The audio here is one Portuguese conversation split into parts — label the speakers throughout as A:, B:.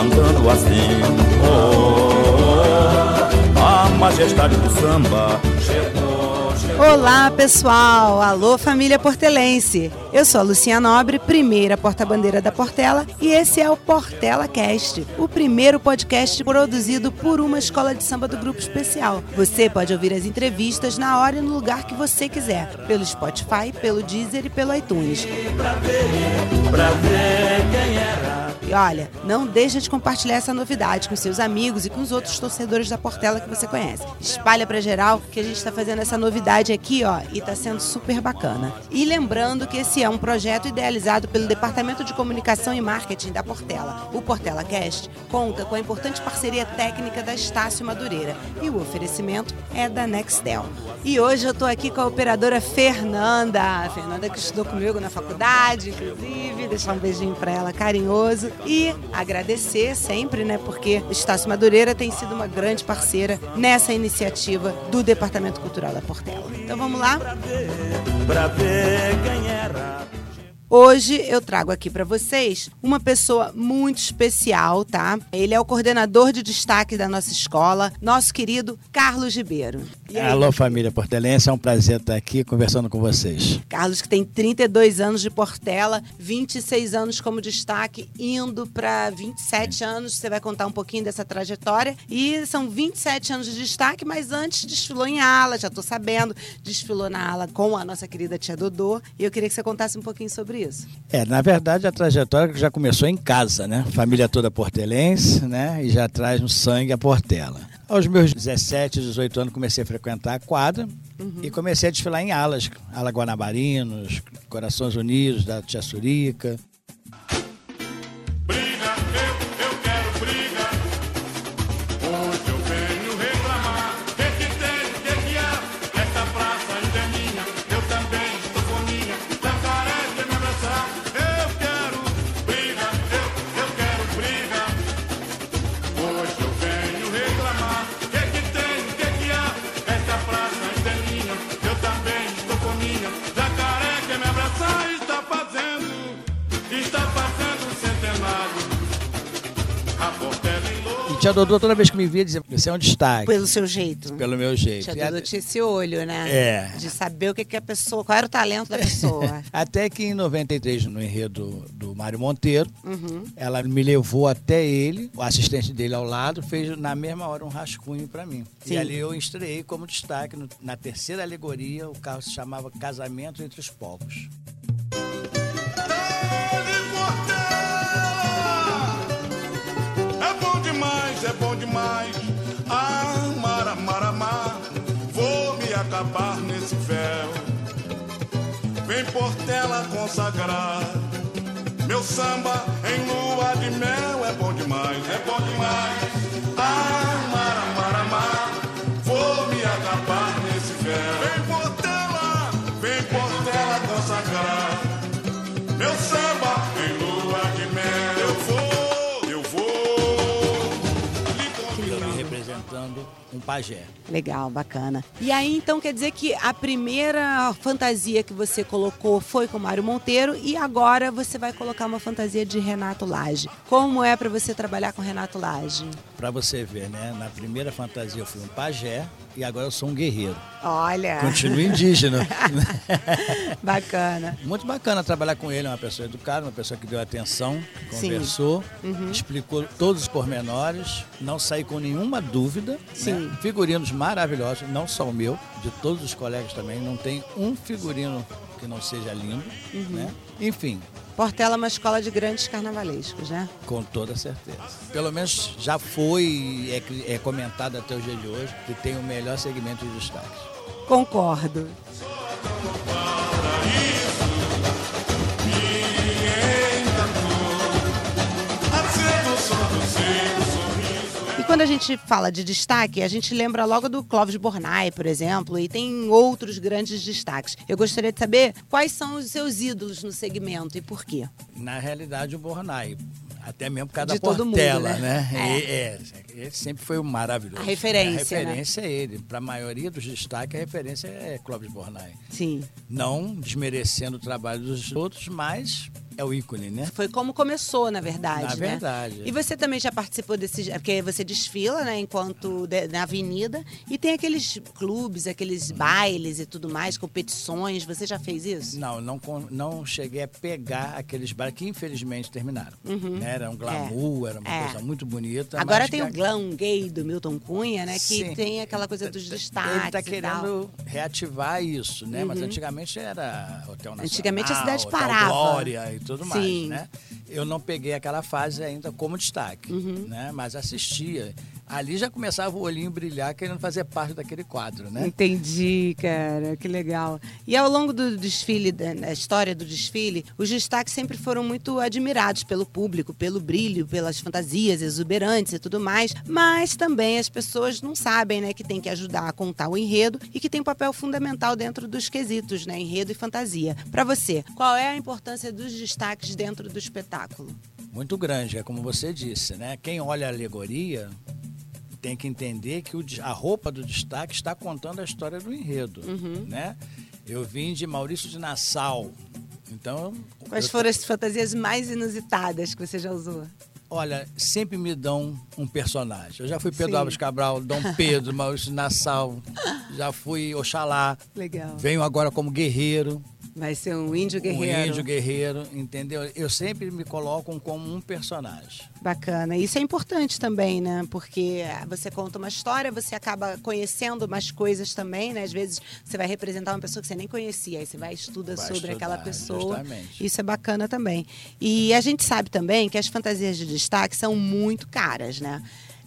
A: cantando assim. Oh, a majestade do samba chegou, chegou.
B: Olá, pessoal! Alô, família portelense! Eu sou a Lucinha Nobre, primeira porta-bandeira da Portela, e esse é o Portela Cast, o primeiro podcast produzido por uma escola de samba do Grupo Especial. Você pode ouvir as entrevistas na hora e no lugar que você quiser, pelo Spotify, pelo Deezer e pelo iTunes.
A: Pra ver, pra ver quem era.
B: E olha, não deixa de compartilhar essa novidade com seus amigos e com os outros torcedores da Portela que você conhece. Espalha pra geral que a gente está fazendo essa novidade aqui, ó, e tá sendo super bacana. E lembrando que esse é um projeto idealizado pelo Departamento de Comunicação e Marketing da Portela. O Portela Cast conta com a importante parceria técnica da Estácio Madureira e o oferecimento é da Nextel. E hoje eu tô aqui com a operadora Fernanda. A Fernanda que estudou comigo na faculdade, inclusive, deixar um beijinho para ela carinhoso e agradecer sempre, né, porque Estácio Madureira tem sido uma grande parceira nessa iniciativa do Departamento Cultural da Portela. Então vamos lá?
A: Pra ver quem era.
B: Hoje eu trago aqui para vocês uma pessoa muito especial, tá? Ele é o coordenador de destaque da nossa escola, nosso querido Carlos Ribeiro. Aí,
C: Alô, família portelense, é um prazer estar aqui conversando com vocês.
B: Carlos que tem 32 anos de Portela, 26 anos como destaque, indo para 27 anos. Você vai contar um pouquinho dessa trajetória. E são 27 anos de destaque, mas antes desfilou em ala, já tô sabendo. Desfilou na ala com a nossa querida tia Dodô. E eu queria que você contasse um pouquinho sobre isso.
C: É, na verdade, a trajetória já começou em casa, né? Família toda portelense, né? E já traz no sangue a Portela. Aos meus 17, 18 anos, comecei a frequentar a quadra e comecei a desfilar em alas. Ala Guanabarinos, Corações Unidos, da Tia Surica. Tia Dodô, toda vez que me via, dizia: Você é um destaque.
B: Pelo seu jeito.
C: Pelo meu jeito.
B: Tia Dodô tinha esse olho, né?
C: É.
B: De saber o que, que a pessoa, qual era o talento da pessoa.
C: Até que em 93, no enredo do Mário Monteiro,
B: Uhum.
C: ela me levou até ele, o assistente dele ao lado, fez na mesma hora um rascunho para mim.
B: Sim.
C: E ali eu estreiei como destaque no- na terceira alegoria, o carro se chamava Casamento entre os Povos.
D: Bom demais. Ah, mara, mara, mar. Vou me acabar nesse véu. Vem Portela consagrar. Meu samba em lua de mel é bom demais, é bom demais.
C: Um pajé.
B: Legal, bacana. E aí, então, quer dizer que a primeira fantasia que você colocou foi com Mário Monteiro e agora você vai colocar uma fantasia de Renato Lage. Como é para você trabalhar com Renato Lage?
C: Pra você ver, né? Na primeira fantasia eu fui um pajé e agora eu sou um guerreiro.
B: Olha,
C: Continuo indígena.
B: bacana.
C: Muito bacana trabalhar com ele, é uma pessoa educada, uma pessoa que deu atenção, conversou, explicou todos os pormenores, não saí com nenhuma dúvida.
B: Sim.
C: né? Figurinos maravilhosos, não só o meu, de todos os colegas também, não tem um figurino que não seja lindo, né? Enfim,
B: Portela é uma escola de grandes carnavalescos, né?
C: com toda certeza. Pelo menos já foi é, é comentado até o dia de hoje que tem o melhor segmento de destaques.
B: Concordo. Quando a gente fala de destaque, a gente lembra logo do Clóvis Bornai, por exemplo, e tem outros grandes destaques. Eu gostaria de saber quais são os seus ídolos no segmento e por quê.
C: Na realidade, o Bornai, até mesmo por causa
B: De
C: da
B: todo mundo,
C: Portela,
B: né?
C: né?
B: É.
C: É, ele sempre foi um maravilhoso.
B: A referência,
C: A referência é ele. Para a maioria dos destaques, a referência é Clóvis Bornai.
B: Sim.
C: Não desmerecendo o trabalho dos outros, mas é o ícone, né?
B: Foi como começou, na verdade,
C: Na
B: né?
C: verdade.
B: E você também já participou desse... Porque você desfila, né? Enquanto... de- na avenida. E tem aqueles clubes, aqueles bailes e tudo mais, competições. Você já fez isso?
C: Não, não, não cheguei a pegar aqueles bares que infelizmente terminaram. Né? Era um glamour, era uma
B: É.
C: coisa muito bonita.
B: Agora tem
C: que
B: o glam gay do Milton Cunha, né? Que
C: Sim.
B: tem aquela coisa dos destaques
C: Ele está querendo reativar isso, né? Mas antigamente era Hotel Nacional.
B: Antigamente a cidade parava.
C: Glória e tudo mais,
B: Sim.
C: né? Eu não peguei aquela fase ainda como destaque,
B: Uhum.
C: né? Mas assistia. Ali já começava o olhinho brilhar, querendo fazer parte daquele quadro, né?
B: Entendi, cara, que legal. E ao longo do desfile, da história do desfile, os destaques sempre foram muito admirados pelo público, pelo brilho, pelas fantasias exuberantes e tudo mais. Mas também as pessoas não sabem, né, que tem que ajudar a contar o enredo e que tem um papel fundamental dentro dos quesitos, né, enredo e fantasia. Pra você, qual é a importância dos destaques dentro do espetáculo?
C: Muito grande, é como você disse, né? Quem olha a alegoria tem que entender que o a roupa do destaque está contando a história do enredo,
B: Uhum.
C: né? Eu vim de Maurício de Nassau, então...
B: Quais
C: eu-
B: foram as fantasias mais inusitadas que você já usou?
C: Olha, sempre me dão um personagem. Eu já fui Pedro
B: Sim.
C: Alves Cabral, Dom Pedro, Maurício de Nassau, já fui Oxalá,
B: Legal.
C: venho agora como guerreiro,
B: Vai ser um índio guerreiro.
C: um índio guerreiro, entendeu? Eu sempre me coloco como um personagem.
B: Bacana. Isso é importante também, né? Porque você conta uma história, você acaba conhecendo mais coisas também, né? Às vezes você vai representar uma pessoa que você nem conhecia, aí você vai e estuda
C: Vai
B: sobre
C: estudar,
B: aquela pessoa.
C: justamente.
B: Isso é bacana também. E a gente sabe também que as fantasias de destaque são muito caras, né?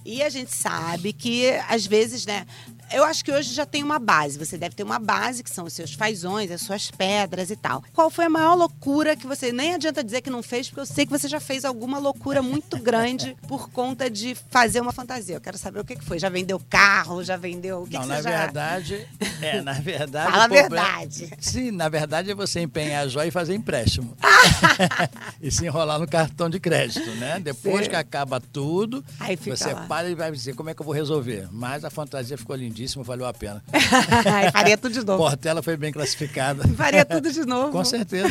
B: E a gente sabe que, às vezes, né? Eu acho que hoje já tem uma base. Você deve ter uma base, que são os seus fazões, as suas pedras e tal. Qual foi a maior loucura que você. Nem adianta dizer que não fez, porque eu sei que você já fez alguma loucura muito grande por conta de fazer uma fantasia. Eu quero saber o que que foi. Já vendeu carro, já vendeu. O que,
C: Não,
B: que
C: na
B: você já.
C: verdade, é, na verdade.
B: Fala a
C: problema-
B: verdade.
C: Sim, na verdade é você empenhar a joia e fazer empréstimo. e se enrolar no cartão de crédito, né? Depois
B: Sim.
C: que acaba tudo, você
B: lá.
C: para e vai dizer como é que eu vou resolver. Mas a fantasia ficou lindíssima, valeu a pena.
B: Faria tudo de novo.
C: Portela foi bem classificada.
B: Faria tudo de novo.
C: Com certeza.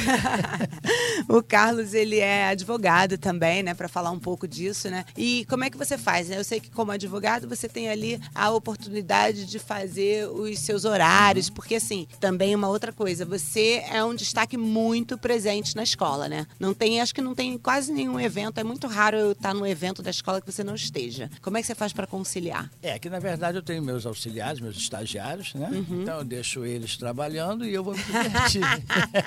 B: o Carlos, ele é advogado também, né, para falar um pouco disso, né? E como é que você faz? né? Eu sei que como advogado você tem ali a oportunidade de fazer os seus horários, porque assim, também uma outra coisa, você é um destaque muito presente na escola, né? Não tem, acho que não tem quase nenhum evento, é muito raro eu estar num evento da escola que você não esteja. Como é que você faz para conciliar?
C: É, que na verdade eu tenho meus auxiliares, meus estagiários, né?
B: Uhum.
C: Então eu deixo eles trabalhando e eu vou me divertir.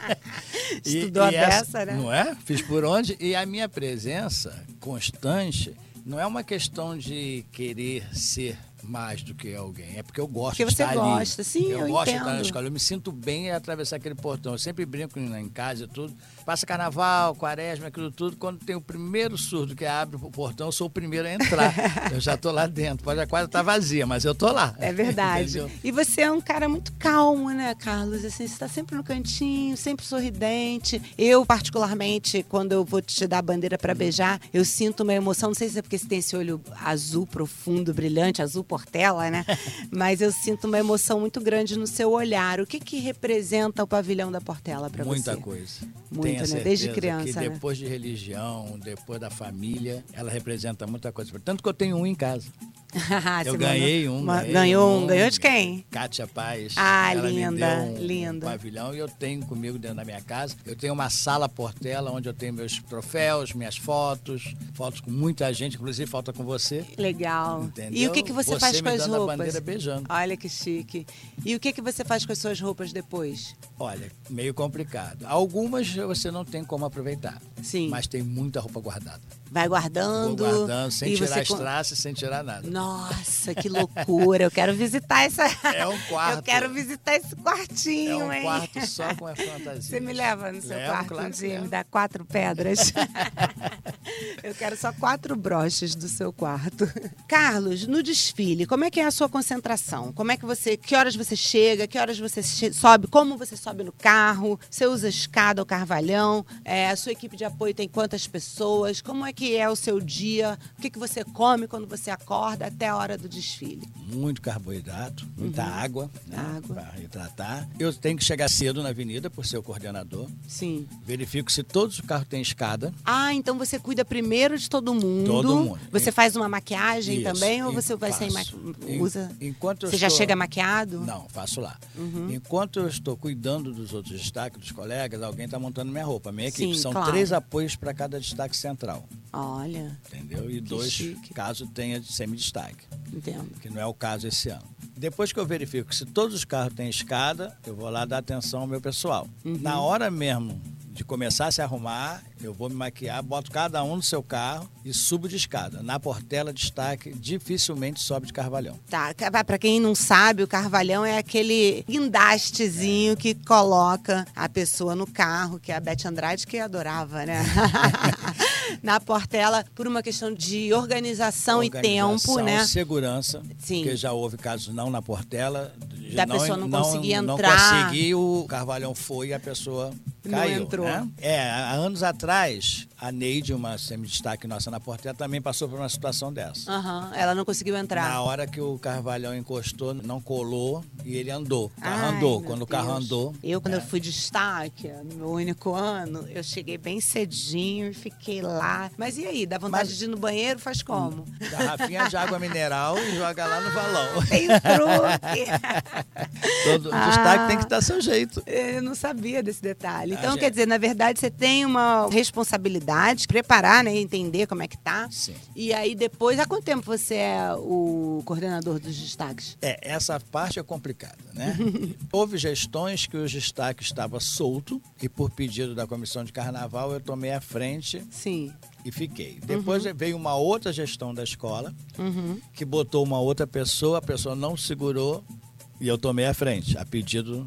B: Estudou a beça, né?
C: Não é? Fiz por onde. E a minha presença constante não é uma questão de querer ser mais do que alguém. É porque eu gosto
B: Porque
C: de
B: você
C: estar
B: gosta,
C: ali.
B: sim,
C: eu,
B: eu
C: gosto de estar na
B: entendo.
C: escola. Eu me sinto bem em atravessar aquele portão. Eu sempre brinco em casa e tudo. Passa carnaval, quaresma, aquilo tudo. Quando tem o primeiro surdo que abre o portão, eu sou o primeiro a entrar. eu já estou lá dentro. Pode a quadra estar vazia, mas eu estou lá.
B: É verdade. E você é um cara muito calmo, né, Carlos? Assim, você está sempre no cantinho, sempre sorridente. Eu, particularmente, quando eu vou te dar a bandeira para beijar, eu sinto uma emoção. Não sei se é porque você tem esse olho azul profundo, brilhante, azul portela, né? Mas eu sinto uma emoção muito grande no seu olhar. O que que representa o pavilhão da Portela para você?
C: Muita coisa.
B: Muito, né? Desde
C: que
B: criança, né?
C: depois de religião, depois da família, ela representa muita coisa. Tanto que eu tenho um em casa. Eu ganhei um.
B: uma-
C: ganhei
B: ganhou um. Ganhou de quem?
C: Kátia Paz.
B: Ah,
C: Ela
B: linda,
C: um,
B: linda.
C: Um pavilhão e eu tenho comigo dentro da minha casa. Eu tenho uma sala Portela onde eu tenho meus troféus, minhas fotos, fotos com muita gente, inclusive falta com você.
B: Legal.
C: Entendeu?
B: E o que, que você,
C: Você
B: faz com as
C: dando a
B: roupas?
C: bandeira beijando.
B: Olha que chique. E o que, que você faz com as suas roupas depois?
C: Olha, meio complicado. Algumas você não tem como aproveitar.
B: Sim.
C: Mas tem muita roupa guardada.
B: Vai
C: Vou
B: guardando.
C: guardando, sem tirar
B: você
C: as traças, sem tirar nada.
B: Nossa, que loucura. Eu quero visitar essa.
C: É um quarto.
B: Eu quero visitar esse
C: É
B: quartinho,
C: um
B: hein?
C: quarto só com a fantasia.
B: Você me leva no seu
C: Levo,
B: quarto
C: claro
B: um dia,
C: levo.
B: me dá quatro pedras. Eu quero só quatro broches do seu quarto. Carlos, no desfile, como é que é a sua concentração? Como é que você, que horas você chega, que horas você sobe, como você sobe no carro? Você usa escada ou carvalhão? É, a sua equipe de apoio tem quantas pessoas? Como é que é o seu dia? O que, que você come quando você acorda? Até a hora do desfile?
C: Muito carboidrato, muita água, né,
B: Uhum. Água.
C: para hidratar. Eu tenho que chegar cedo na avenida por ser o coordenador.
B: Sim.
C: Verifico se todos os carros têm escada.
B: Ah, então você cuida primeiro de todo mundo.
C: Todo mundo.
B: Você faz uma maquiagem
C: Isso,
B: também ou você vai sem maquiagem? Usa?
C: enquanto
B: você já chega maquiado?
C: Não, faço lá.
B: Uhum.
C: Enquanto eu estou cuidando dos outros destaques, dos colegas, alguém está montando minha roupa, minha equipe.
B: Sim,
C: São
B: claro.
C: três apoios para cada destaque central,
B: Olha,
C: entendeu? E dois
B: chique.
C: caso tenha de semi-destaque,
B: entendo.
C: que não é o caso esse ano. Depois que eu verifico se todos os carros têm escada, eu vou lá dar atenção ao meu pessoal.
B: Uhum.
C: Na hora mesmo de começar a se arrumar, eu vou me maquiar, boto cada um no seu carro e subo de escada. Na Portela, destaque dificilmente sobe de Carvalhão.
B: Tá, pra quem não sabe, o carvalhão é aquele guindastezinho que coloca a pessoa no carro, que é a Beth Andrade que adorava, né? Na Portela, por uma questão de organização, e tempo,
C: Organização,
B: né?
C: segurança,
B: Sim.
C: porque já houve casos não na Portela.
B: Da pessoa não conseguir entrar.
C: Não conseguiu, o Carvalhão foi e a pessoa
B: Não
C: caiu.
B: entrou.
C: né? É, há anos atrás, a Neide, uma semi-destaque nossa na Portela, também passou por uma situação dessa.
B: Aham, ela não conseguiu entrar.
C: Na hora que o Carvalhão encostou, não colou e ele andou. O carro
B: Ai,
C: andou. Quando o carro
B: Deus.
C: andou.
B: Eu, quando
C: é,
B: eu fui destaque, no meu único ano, eu cheguei bem cedinho e fiquei lá. Mas e aí, dá vontade
C: Mas-
B: de ir no banheiro? Faz como?
C: Garrafinha de água mineral e joga lá no valão.
B: Tem truque.
C: Todo
B: Ah.
C: destaque tem que estar seu jeito.
B: Eu não sabia desse detalhe. Então,
C: gente-
B: quer dizer, na verdade, você tem uma responsabilidade, preparar, né? Entender como é que tá.
C: Sim.
B: E aí, depois, há quanto tempo você é o coordenador dos destaques?
C: É, essa parte é complicada, né? Houve gestões que o destaque estava solto e por pedido da comissão de carnaval eu tomei a frente
B: Sim.
C: e fiquei. Depois veio uma outra gestão da escola
B: Uhum.
C: que botou uma outra pessoa, a pessoa não segurou e eu tomei a frente, a pedido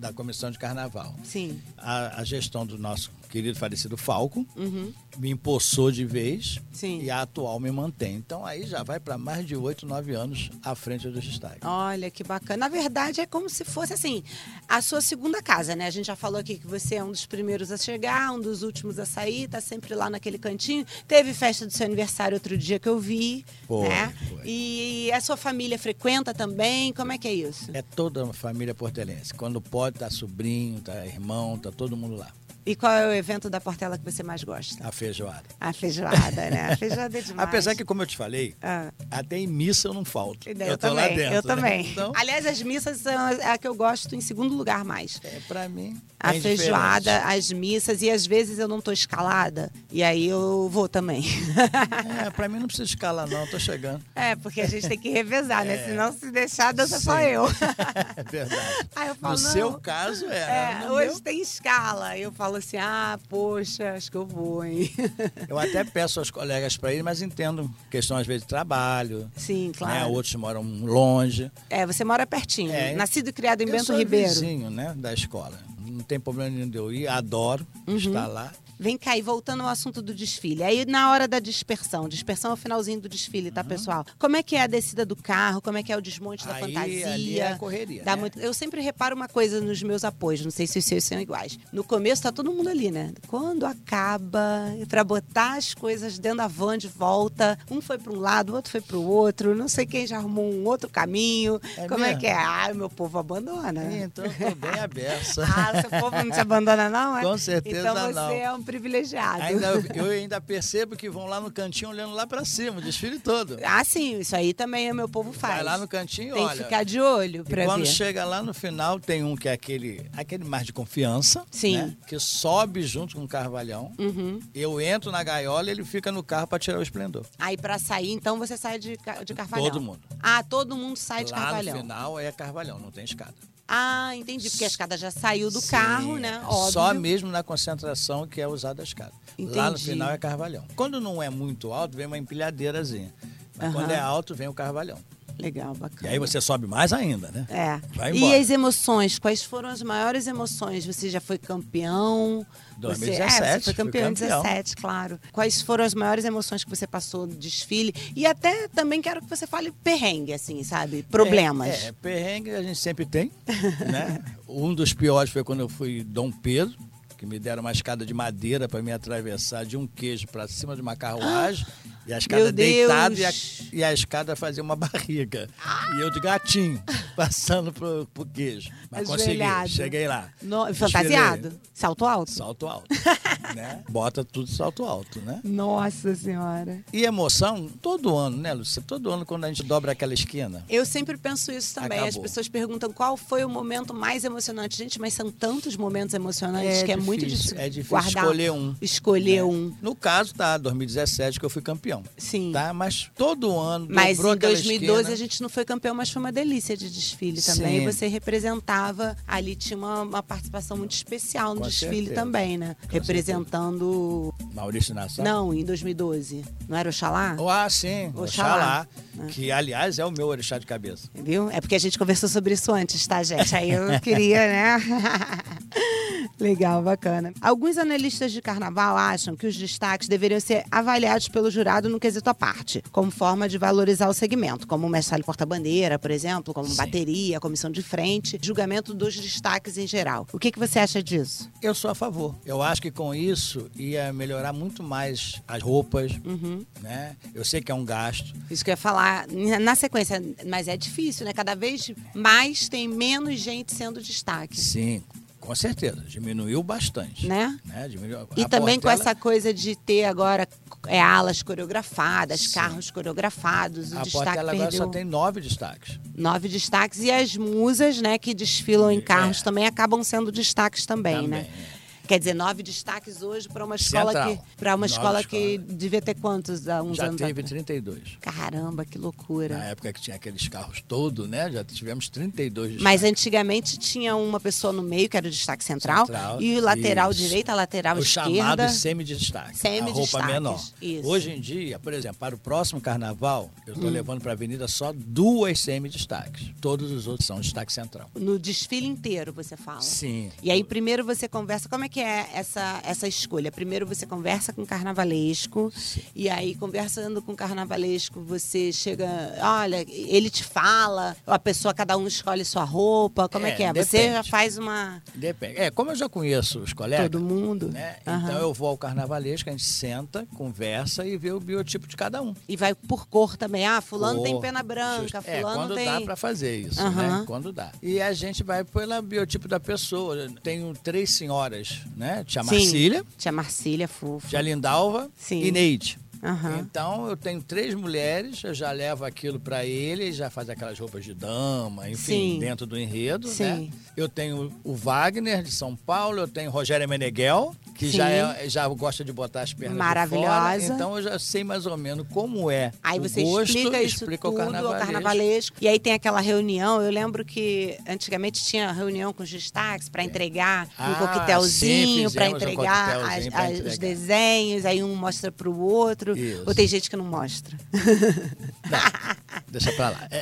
C: da comissão de carnaval.
B: Sim.
C: A, a gestão do nosso querido falecido Falco
B: Uhum.
C: me empossou de vez
B: Sim.
C: e a atual me mantém. Então aí já vai para mais de oito, nove anos à frente do destaque.
B: Olha que bacana. Na verdade, é como se fosse assim, a sua segunda casa, né? A gente já falou aqui que você é um dos primeiros a chegar, um dos últimos a sair, tá sempre lá naquele cantinho. Teve festa do seu aniversário outro dia que eu vi,
C: Foi,
B: né?
C: foi.
B: E a sua família frequenta também? Como é que é isso?
C: É toda a família portelense. Quando pode, tá sobrinho, tá irmão, tá todo mundo lá.
B: E qual é o evento da Portela que você mais gosta?
C: A feijoada.
B: A feijoada, né? A feijoada é demais.
C: Apesar que, como eu te falei,
B: Ah.
C: até em missa eu não falto.
B: Eu,
C: eu tô
B: também,
C: lá dentro.
B: eu
C: né?
B: também.
C: Então,
B: Aliás, as missas são a que eu gosto em segundo lugar mais.
C: é, pra mim.
B: A
C: é
B: feijoada, as missas, e às vezes eu não tô escalada. E aí eu vou também.
C: É, pra mim não precisa escalar, não, tô chegando.
B: é, porque a gente tem que revezar, né?
C: É.
B: Senão, se deixar, dança só
C: Sim.
B: eu.
C: É verdade.
B: Aí eu falo,
C: no
B: não.
C: seu caso, é.
B: É, hoje
C: meu,
B: tem escala. Eu falo assim, ah, poxa, acho que eu vou, hein?
C: eu até peço aos colegas para ir, mas entendo questão às vezes de trabalho.
B: Sim,
C: Né?
B: claro.
C: Outros moram longe.
B: É, você mora pertinho.
C: É,
B: Nascido e criado em Bento Ribeiro.
C: vizinho, né, da escola. Não tem problema nenhum de eu ir, adoro
B: Uhum.
C: estar lá.
B: Vem cá, e voltando ao assunto do desfile. Aí, na hora da dispersão, dispersão é o finalzinho do desfile, tá, pessoal? Como é que é a descida do carro? Como é que é o desmonte da.
C: Aí,
B: fantasia?
C: ali é a correria,
B: Dá
C: né?
B: muito- Eu sempre reparo uma coisa nos meus apoios, não sei se os seus são iguais. No começo tá todo mundo ali, né? Quando acaba, pra botar as coisas dentro da van de volta, um foi para um lado, o outro foi para o outro, não sei quem já arrumou um outro caminho.
C: É
B: Como é
C: mesmo?
B: que é? Ah, meu povo abandona.
C: Então, eu tô bem aberta.
B: Ah, seu povo não te abandona, não? É?
C: Com certeza
B: então você
C: não.
B: é um privilegiado.
C: Ainda, eu ainda percebo que vão lá no cantinho olhando lá para cima, o desfile todo.
B: Ah, sim, isso aí também o meu povo faz.
C: Vai lá no cantinho
B: Tem
C: olha.
B: que ficar de olho
C: E
B: pra
C: quando
B: ver.
C: chega lá no final, tem um que é aquele, aquele mais de confiança,
B: Sim.
C: né? que sobe junto com o carvalhão.
B: Uhum.
C: Eu entro na gaiola e ele fica no carro para tirar o esplendor.
B: Aí pra sair, então você sai de, de Carvalhão.
C: Todo mundo.
B: Ah, todo mundo sai de
C: lá
B: Carvalhão.
C: no final é carvalhão, não tem escada.
B: Ah, entendi. Porque a escada já saiu do
C: Sim,
B: carro, né? Óbvio.
C: Só mesmo na concentração que é usada a escada. Lá no
B: Entendi.
C: final é carvalhão. Quando não é muito alto, vem uma empilhadeirazinha. Mas
B: Aham.
C: quando é alto, vem o carvalhão.
B: Legal,
C: E
B: bacana.
C: aí você sobe mais ainda, né?
B: É.
C: Vai
B: e
C: embora.
B: as emoções? Quais foram as maiores emoções? Você já foi campeão? Você,
C: 2017,
B: é, você foi campeão em
C: campeão.
B: 17, claro. Quais foram as maiores emoções que você passou no desfile? E até também quero que você fale perrengue, assim, sabe? Problemas.
C: É, é, perrengue a gente sempre tem, né? Um dos piores foi quando eu fui Dom Pedro, que me deram uma escada de madeira para me atravessar de um queijo para cima de uma carruagem. E a escada
B: Meu
C: deitada e a, e a escada fazia uma barriga. E eu de gatinho, passando pro, pro queijo. Mas consegui,
B: Ajoelhado.
C: cheguei lá.
B: No- fantasiado? Salto alto?
C: Salto alto, né? Bota tudo salto alto, né?
B: Nossa Senhora.
C: E emoção, todo ano, né, Lúcia? Todo ano quando a gente dobra aquela esquina.
B: Eu sempre penso isso também. As
C: Acabou.
B: pessoas perguntam qual foi o momento mais emocionante. Gente, mas são tantos momentos emocionantes
C: É
B: que é muito
C: difícil,
B: difícil.
C: é difícil
B: guardar,
C: escolher um,
B: Escolher
C: né?
B: um.
C: No caso, tá, 2017 que eu fui campeão.
B: Sim.
C: Tá? Mas todo ano
B: Mas em
C: aquela
B: 2012
C: esquina.
B: a gente não foi campeão, mas foi uma delícia de desfile também.
C: Sim.
B: E você representava, ali tinha uma, uma participação muito especial no
C: Com
B: desfile
C: certeza.
B: também, né?
C: Com
B: Representando.
C: Maurício Nassau?
B: Não, em 2012. Não era Oxalá?
C: Oh, Ah, sim,
B: Oxalá.
C: Oxalá. Que, aliás, é o meu orixá de cabeça.
B: Viu? É porque a gente conversou sobre isso antes, tá, gente? Aí eu queria, né? Legal, bacana. Alguns analistas de carnaval acham que os destaques deveriam ser avaliados pelo jurado no quesito à parte, como forma de valorizar o segmento, como o mestre porta-bandeira, por exemplo, como
C: Sim.
B: bateria, comissão de frente, julgamento dos destaques em geral. O que, que você acha disso?
C: Eu sou a favor. Eu acho que com isso ia melhorar muito mais as roupas,
B: Uhum.
C: né? Eu sei que é um gasto.
B: Isso que eu ia falar na sequência, mas é difícil, né? Cada vez mais tem menos gente sendo destaque,
C: Sim, com certeza. Diminuiu bastante.
B: né?
C: né? Diminuiu.
B: E
C: A
B: também com
C: Portela-
B: essa coisa de ter agora é, alas coreografadas, carros coreografados, o
C: A
B: destaque
C: Portela agora
B: perdeu
C: só tem nove destaques.
B: nove destaques e as musas, né, que desfilam em carros
C: É.
B: também acabam sendo destaques também, né?
C: Também, é.
B: Quer dizer, nove destaques hoje para uma escola
C: Central.
B: que para uma escola que
C: escola.
B: devia ter quantos há uns
C: Já
B: anos
C: teve
B: atrás?
C: 32.
B: Caramba, que loucura.
C: Na época que tinha aqueles carros todos, né? Já tivemos 32 destaques.
B: Mas antigamente tinha uma pessoa no meio, que era o destaque central,
C: Central,
B: e o lateral
C: isso.
B: direita, a lateral
C: Os
B: esquerda.
C: chamados semidestaque. A roupa menor.
B: isso.
C: Hoje em dia, por exemplo, para o próximo carnaval, eu
B: Hum.
C: estou levando para a avenida só duas semidestaques. Todos os outros são destaque central.
B: No desfile inteiro, você fala.
C: Sim.
B: E aí, primeiro você conversa. Como é que é essa, essa escolha? Primeiro você conversa com o carnavalesco. E aí, conversando com o carnavalesco, você chega. Olha, ele te fala. A pessoa, cada um escolhe sua roupa. Como é,
C: É,
B: que é? Você
C: depende.
B: já faz uma.
C: Depende. É, como eu já conheço os colegas.
B: Todo mundo?
C: Né?
B: Aham.
C: Então eu vou ao carnavalesco, a gente senta, conversa e vê o biotipo de cada um.
B: E vai por cor também. Ah, fulano tem
C: Cor,
B: pena branca.
C: É,
B: fulano
C: quando
B: tem.
C: dá para fazer isso,
B: Aham.
C: né? Quando dá. E a gente vai pelo biotipo da pessoa. Tenho três senhoras, né? Tia. Marcília,
B: Tia Marcília, fofa.
C: Tia Lindalva
B: Sim.
C: e Neide.
B: Aham.
C: Então eu tenho três mulheres, eu já levo aquilo para ele, já faz aquelas roupas de dama, enfim,
B: Sim.
C: dentro do enredo,
B: Sim.
C: né? Eu tenho o Wagner de São Paulo, eu tenho Rogério Meneghel, que
B: Sim.
C: já, é, já gosta de botar as pernas de
B: Maravilhosa.
C: fora, então eu já sei mais ou menos como é
B: Aí
C: o
B: você
C: gosto,
B: explica isso
C: explica
B: tudo
C: o carnavalesco.
B: carnavalesco. E aí tem aquela reunião. Eu lembro que antigamente tinha reunião com os destaques para entregar um
C: Ah,
B: coquetelzinho,
C: sim,
B: para
C: um
B: entregar
C: coquetelzinho pra
B: as- os
C: entregar.
B: desenhos. Aí um mostra para o outro.
C: Isso.
B: Ou tem gente que não mostra.
C: Deixa pra lá. É.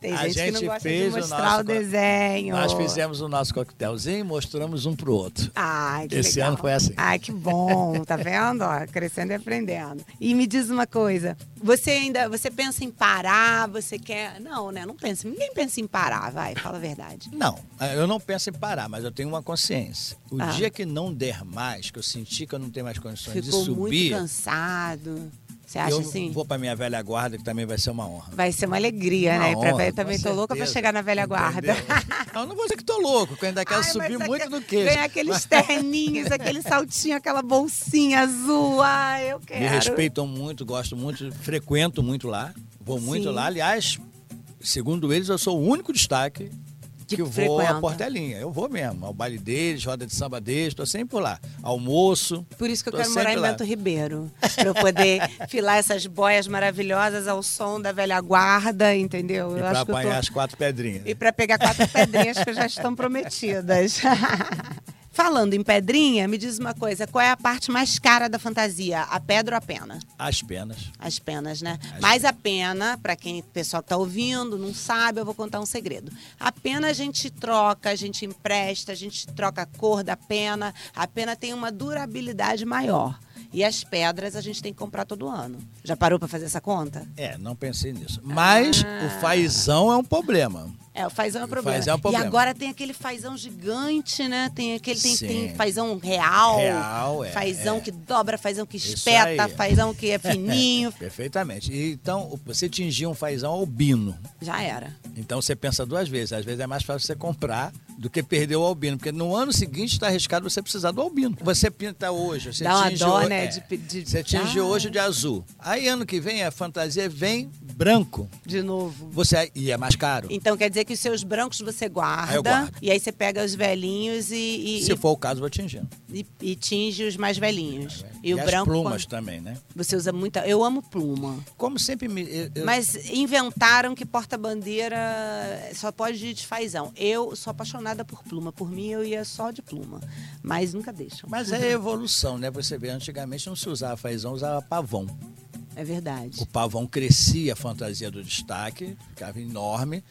B: Tem
C: A
B: gente, que não
C: gente
B: gosta de
C: fez o
B: mostrar
C: nosso
B: o,
C: co-
B: desenho.
C: Nós fizemos o nosso coquetelzinho e mostramos um pro outro.
B: Ai, que
C: Esse
B: legal.
C: ano foi assim.
B: Ai, que bom, tá vendo? Ó, crescendo e aprendendo. E me diz uma coisa, você ainda, você pensa em parar, você quer... Não, né? Não pensa, ninguém pensa em parar, vai, fala a verdade.
C: Não, eu não penso em parar, mas eu tenho uma consciência. O
B: Ah.
C: dia que não der mais, que eu sentir que eu não tenho mais condições
B: Ficou
C: de
B: muito
C: subir,
B: cansado. Você acha
C: eu
B: assim?
C: vou pra minha velha guarda, que também vai ser uma honra.
B: Vai ser uma alegria, né?
C: Uma
B: pra
C: honra,
B: ver,
C: com
B: também tô louca pra
C: certeza.
B: chegar na velha guarda.
C: Eu não vou dizer que tô louco, que eu ainda quero
B: Ai,
C: subir muito no queijo.
B: Ganhar aqueles terninhos, aquele saltinho, aquela bolsinha azul. Ai, eu quero.
C: Me respeitam muito, gosto muito, frequento muito lá, vou muito
B: Sim.
C: lá. Aliás, segundo eles, eu sou o único destaque
B: Que
C: que vou
B: frequenta.
C: à Portelinha. Eu vou mesmo, ao baile deles, roda de samba deles, tô sempre por lá. Almoço.
B: Por isso que eu quero morar em
C: lá.
B: Bento Ribeiro. Pra eu poder filar essas boias maravilhosas ao som da velha guarda, entendeu?
C: E
B: eu
C: pra
B: acho eu
C: apanhar
B: tô...
C: as quatro pedrinhas.
B: E para pegar quatro pedrinhas que já estão prometidas. Falando em pedrinha, me diz uma coisa: qual é a parte mais cara da fantasia? A pedra ou a pena?
C: As penas.
B: As penas, né?
C: As
B: Mas a pena, para quem o pessoal que tá ouvindo, não sabe, eu vou contar um segredo. A pena a gente troca, a gente empresta, a gente troca a cor da pena. A pena tem uma durabilidade maior. E as pedras a gente tem que comprar todo ano. Já parou pra fazer essa conta?
C: É, não pensei nisso. Mas
B: Ah.
C: o fazão é um problema.
B: É, o fazão é um problema.
C: fazão é um problema.
B: E agora tem aquele fazão gigante, né? Tem aquele tem,
C: Sim.
B: tem fazão real,
C: Real, é,
B: fazão
C: é.
B: que dobra, fazão que espeta, fazão que é fininho.
C: Perfeitamente. Então, você tingir um fazão albino.
B: Já era.
C: Então você pensa duas vezes. Às vezes é mais fácil você comprar do que perder o albino. Porque no ano seguinte está arriscado você precisar do albino. Você pinta hoje, você
B: Dá uma
C: tinge
B: dó,
C: ho-
B: né,
C: é,
B: de de-
C: Você tinge
B: Ah.
C: hoje de azul. Aí ano que vem a fantasia vem branco.
B: De novo.
C: Você, e é mais caro.
B: Então quer dizer que os seus brancos você guarda.
C: Aí.
B: E aí você pega os velhinhos e, e,
C: Se for o caso, vou tingindo.
B: e, e tinge os mais velhinhos. E, o
C: as
B: branco.
C: plumas
B: quando-
C: também, né?
B: Você usa muita. Eu amo pluma.
C: Como sempre me. eu- eu-
B: Mas inventaram que porta-bandeira só pode ir de fazão. Eu sou apaixonada por pluma. Por mim, eu ia só de pluma. Mas nunca deixam.
C: Mas é evolução, né? Você vê, antigamente não se usava fazão, usava pavão.
B: É verdade.
C: O pavão crescia a fantasia do destaque, ficava enorme.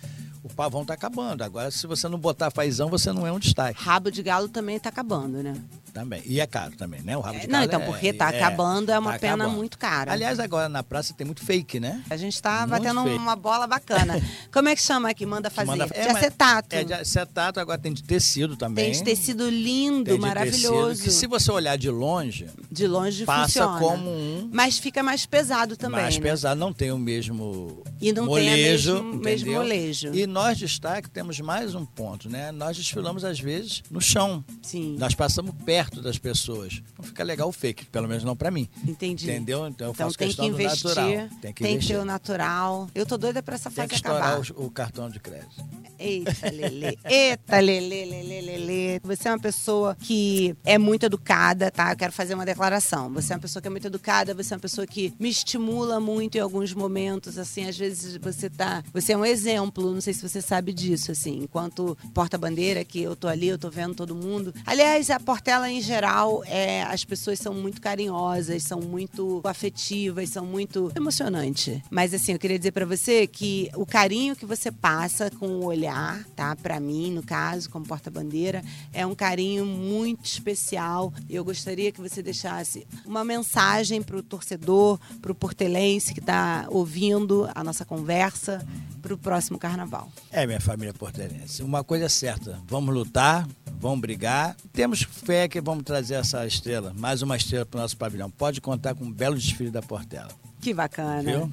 C: O pavão tá acabando. Agora, se você não botar fazão, você não é um destaque
B: Rabo de galo também tá acabando, né?
C: Também. E é caro também, né? O rabo de
B: Não, então,
C: é-
B: porque tá acabando, é uma
C: tá
B: pena
C: acabando.
B: muito cara.
C: Aliás, agora na praça tem muito fake, né?
B: A gente tá
C: Muito
B: batendo
C: feio.
B: uma bola bacana. Como é que chama aqui? Manda fazer?
C: Manda-
B: de
C: é,
B: acetato.
C: É de acetato, agora tem de tecido também.
B: Tem de tecido lindo,
C: Tem de
B: maravilhoso.
C: tecido, que se você olhar de longe,
B: De longe
C: passa
B: funciona.
C: como um
B: Mas fica mais pesado também,
C: mais
B: né?
C: pesado, não tem o mesmo
B: E não tem a
C: molejo,
B: mesmo- mesmo molejo.
C: E nós destaque temos mais um ponto, né? Nós desfilamos às vezes no chão.
B: Sim,
C: Nós passamos perto das pessoas. Não fica legal o fake, pelo menos não pra mim.
B: entendi.
C: Entendeu? Então eu
B: Então
C: faço
B: tem
C: questão
B: que
C: do
B: investir,
C: natural. Tem que investir.
B: ter o natural. Eu tô doida pra essa
C: Tem
B: fase
C: que estourar
B: acabar.
C: o, o cartão de crédito.
B: Eita, Lelê. Eita, Lelê, Lelê, Lelê. Você é uma pessoa que é muito educada, tá? Eu quero fazer uma declaração. Você é uma pessoa que é muito educada, você é uma pessoa que me estimula muito em alguns momentos, assim, às vezes você tá... Você é um exemplo, não sei se você sabe disso, assim. Enquanto porta-bandeira, que eu tô ali, eu tô vendo todo mundo. Aliás, a Portela, em geral, é, as pessoas são muito carinhosas, são muito afetivas, são muito emocionante. Mas assim, eu queria dizer pra você que o carinho que você passa com o olhar, tá? Pra mim, no caso, como porta-bandeira, é um carinho muito especial. Eu gostaria que você deixasse uma mensagem pro torcedor, pro portelense que tá ouvindo a nossa conversa pro próximo carnaval.
C: É, minha família portelense. Uma coisa é certa, vamos lutar, vamos brigar. Temos fé que vamos trazer essa estrela, mais uma estrela para o nosso pavilhão. Pode contar com um belo desfile da Portela.
B: Que bacana.
C: Viu?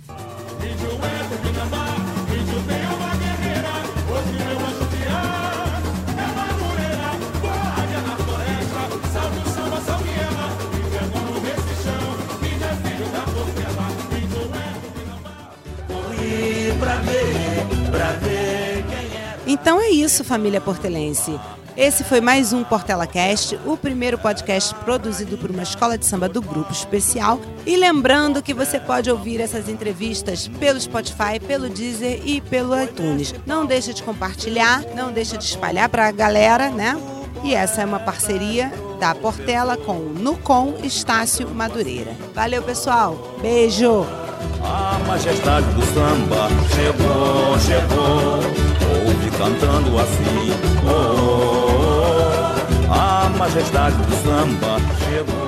B: Então é isso, família portelense. Esse foi mais um Portela Cast, o primeiro podcast produzido por uma escola de samba do grupo especial. E lembrando que você pode ouvir essas entrevistas pelo Spotify, pelo Deezer e pelo iTunes. Não deixa de compartilhar, não deixa de espalhar para a galera, né? E essa é uma parceria da Portela com o Nucom Estácio Madureira. Valeu, pessoal. Beijo.
A: A majestade do samba chegou, chegou. Ouve cantando assim. Oh, oh, majestade do samba chegou.